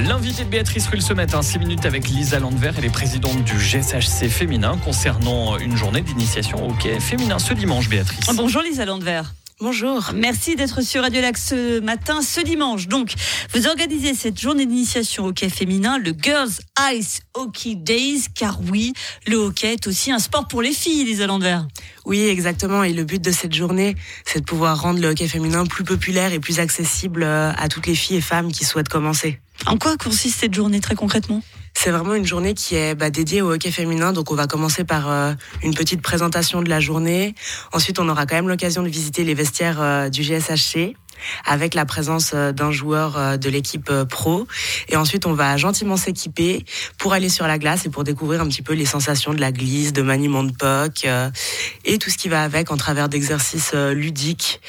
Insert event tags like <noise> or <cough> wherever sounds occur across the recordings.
L'invité de Béatrice Rulle ce matin, 6 minutes avec Lisa Landver, elle est présidente du GSHC féminin concernant une journée d'initiation au hockey féminin ce dimanche, Béatrice. Bonjour Lisa Landver. Bonjour. Merci d'être sur Radio Lac ce matin, ce dimanche. Donc, vous organisez cette journée d'initiation au hockey féminin, le Girls Ice Hockey Days, car oui, le hockey est aussi un sport pour les filles, Lisa Landver. Oui, exactement. Et le but de cette journée, c'est de pouvoir rendre le hockey féminin plus populaire et plus accessible euh, à toutes les filles et femmes qui souhaitent commencer. En quoi consiste cette journée très concrètement? C'est vraiment une journée qui est bah, dédiée au hockey féminin. Donc on va commencer par euh, une petite présentation de la journée. Ensuite, on aura quand même l'occasion de visiter les vestiaires euh, du GSHC avec la présence euh, d'un joueur euh, de l'équipe euh, pro. Et ensuite, on va gentiment s'équiper pour aller sur la glace et pour découvrir un petit peu les sensations de la glisse, de maniement de puck et tout ce qui va avec en travers d'exercices ludiques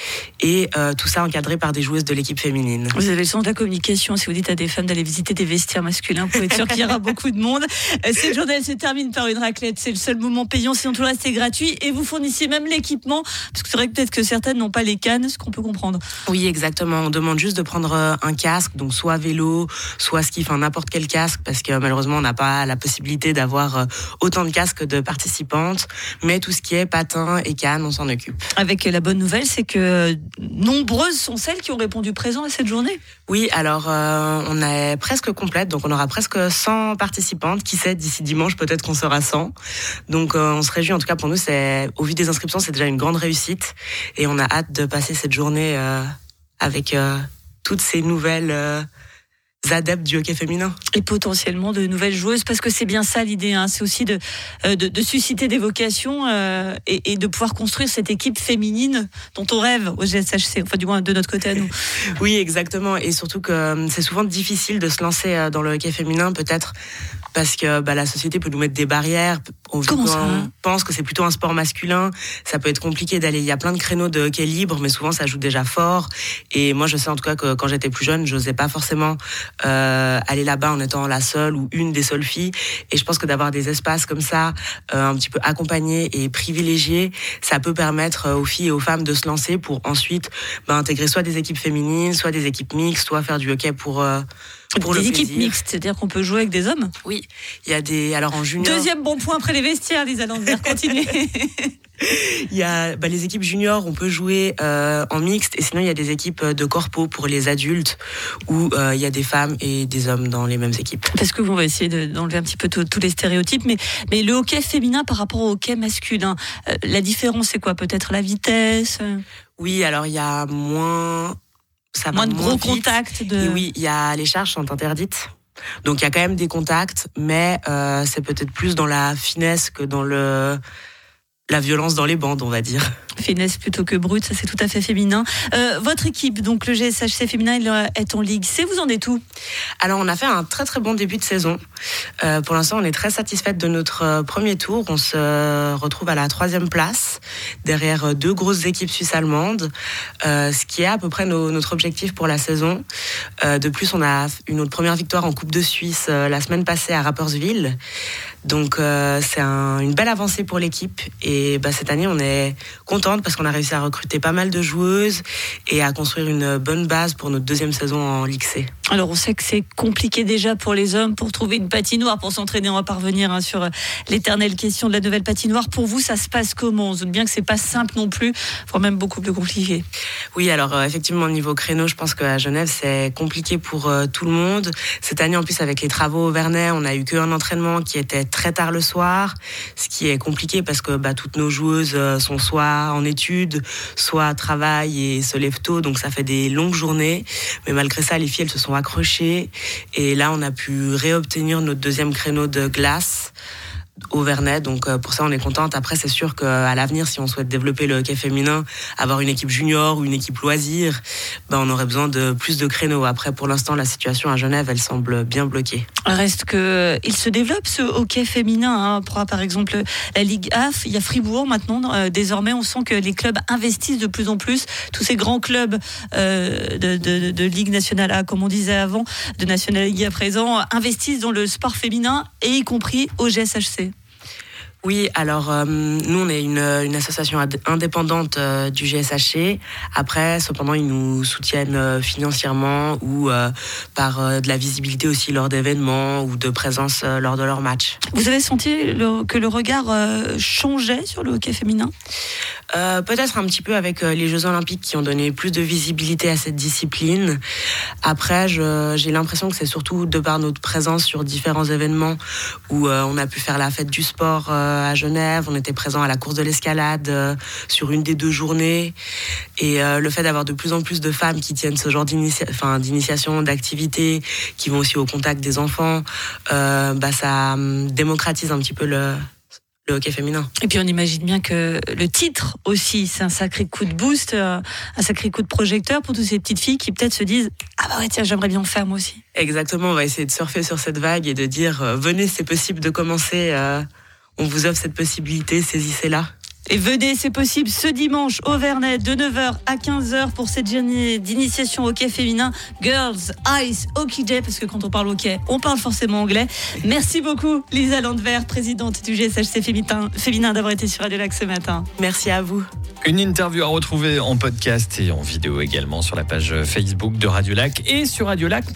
et tout ça encadré par des joueuses de l'équipe féminine. Vous avez le sens de la communication. Si vous dites à des femmes d'aller visiter des vestiaires masculins, vous pouvez être sûr qu'il y aura beaucoup de monde. Cette journée elle se termine par une raclette. C'est le seul moment payant. Sinon, tout le reste est gratuit. Et vous fournissez même l'équipement. Parce que c'est vrai que peut-être que certaines n'ont pas les cannes, ce qu'on peut comprendre. Oui, oui, exactement. On demande juste de prendre euh, un casque, donc soit vélo, soit ski, enfin n'importe quel casque, parce que malheureusement on n'a pas la possibilité d'avoir euh, autant de casques de participantes. Mais tout ce qui est patin et canne, on s'en occupe. Avec la bonne nouvelle, c'est que nombreuses sont celles qui ont répondu présent à cette journée. Oui, alors euh, on est presque complète, donc on aura presque 100 participantes. Qui sait, d'ici dimanche, peut-être qu'on sera 100. Donc on se réjouit. En tout cas, pour nous, c'est au vu des inscriptions, c'est déjà une grande réussite, et on a hâte de passer cette journée avec euh, toutes ces nouvelles euh, adeptes du hockey féminin. Et potentiellement de nouvelles joueuses, parce que c'est bien ça l'idée, hein. c'est aussi de, euh, de, de, susciter des vocations et, et, de pouvoir construire cette équipe féminine dont on rêve au GSHC, enfin du moins de notre côté à nous. <laughs> oui, exactement, et surtout que c'est souvent difficile de se lancer dans le hockey féminin, peut-être parce que bah, la société peut nous mettre des barrières. On, pense que c'est plutôt un sport masculin. Ça peut être compliqué d'aller. Il y a plein de créneaux de hockey libre, mais souvent ça joue déjà fort. Et moi, je sais en tout cas que quand j'étais plus jeune, je n'osais pas forcément euh, aller là-bas en étant la seule ou une des seules filles. Et je pense que d'avoir des espaces comme ça, euh, un petit peu accompagnés et privilégiés, ça peut permettre euh, aux filles et aux femmes de se lancer pour ensuite bah, intégrer soit des équipes féminines, soit des équipes mixtes, soit faire du hockey pour pour des équipes mixtes, c'est-à-dire qu'on peut jouer avec des hommes? Oui, il y a des. Alors en junior. Deuxième bon point après les vestiaires, Lisa Lander, continuez. <laughs> il y a bah, les équipes juniors, on peut jouer euh, en mixte, et sinon il y a des équipes de corpo pour les adultes où euh, il y a des femmes et des hommes dans les mêmes équipes. Parce que vous va essayer d'enlever un petit peu tous les stéréotypes, mais, mais le hockey féminin par rapport au hockey masculin, euh, la différence c'est quoi? Peut-être la vitesse Oui, alors il y a moins ça moins de gros contacts. De... oui, il y a les charges sont interdites. Donc il y a quand même des contacts, mais euh, c'est peut-être plus dans la finesse que dans le la violence dans les bandes, on va dire. Finesse plutôt que brute, ça c'est tout à fait féminin. Euh, votre équipe, donc le GSHC féminin, est en Ligue C, vous en êtes où? Alors on a fait un très très bon début de saison. Euh, pour l'instant, on est très satisfaite de notre euh, premier tour. On se retrouve à la troisième place, derrière deux grosses équipes suisses-allemandes, ce qui est à peu près notre objectif pour la saison. de plus, on a eu notre première victoire en Coupe de Suisse la semaine passée à Rapperswil. Donc c'est une belle avancée pour l'équipe et bah, cette année, on est contente parce qu'on a réussi à recruter pas mal de joueuses et à construire une bonne base pour notre deuxième saison en Ligue C. Alors, on sait que c'est compliqué déjà pour les hommes pour trouver une patinoire, pour s'entraîner. On va parvenir hein, sur euh, l'éternelle question de la nouvelle patinoire. Pour vous, ça se passe comment? On se doute bien que c'est pas simple non plus, voire même beaucoup plus compliqué. Oui, alors euh, effectivement, au niveau créneau, je pense qu'à Genève, c'est compliqué pour euh, tout le monde. Cette année, en plus, avec les travaux au Vernet, on a eu qu'un entraînement qui était très tard le soir, ce qui est compliqué parce que bah, tout nos joueuses euh, sont soit en études, soit travaillent et se lèvent tôt, donc ça fait des longues journées. Mais malgré ça, les filles, elles se sont accrochées. Et là, on a pu réobtenir notre deuxième créneau de glace au Vernet. Donc euh, pour ça, on est contente. Après, c'est sûr qu'à l'avenir, si on souhaite développer le hockey féminin, avoir une équipe junior ou une équipe loisir, ben, on aurait besoin de plus de créneaux. Après, pour l'instant, la situation à Genève, elle semble bien bloquée. Reste que il se développe ce hockey féminin. Hein. par exemple la Ligue AF, il y a Fribourg maintenant. Euh, désormais, on sent que les clubs investissent de plus en plus. Tous ces grands clubs euh, de, de, de, Ligue nationale A, comme on disait avant, de National League à présent, investissent dans le sport féminin et y compris au GSHC. Oui, alors euh, nous on est une, une association indépendante euh, du GSHC. Après, cependant, ils nous soutiennent euh, financièrement ou par de la visibilité aussi lors d'événements ou de présence lors de leurs matchs. Vous avez senti que le regard changeait sur le hockey féminin? Peut-être un petit peu avec les Jeux Olympiques qui ont donné plus de visibilité à cette discipline. Après, j'ai l'impression que c'est surtout de par notre présence sur différents événements où on a pu faire la fête du sport à Genève, on était présent à la course de l'escalade euh, sur une des deux journées. Et euh, le fait d'avoir de plus en plus de femmes qui tiennent ce genre d'initiation, d'activité, qui vont aussi au contact des enfants, euh, bah, ça hum, démocratise un petit peu le, hockey féminin. Et puis on imagine bien que le titre aussi, c'est un sacré coup de boost, un sacré coup de projecteur pour toutes ces petites filles qui peut-être se disent Ah bah ouais, tiens, j'aimerais bien en faire moi aussi. Exactement, on va essayer de surfer sur cette vague et de dire Venez, c'est possible de commencer on vous offre cette possibilité, saisissez-la. Et venez, c'est possible, ce dimanche au Vernet de 9h à 15h pour cette journée d'initiation hockey féminin Girls Ice Hockey Day, parce que quand on parle hockey, on parle forcément anglais. Merci beaucoup, Lisa Landver, présidente du GSHC féminin, féminin d'avoir été sur Radio Lac ce matin. Merci à vous. Une interview à retrouver en podcast et en vidéo également sur la page Facebook de Radio Lac et sur radiolac.fr.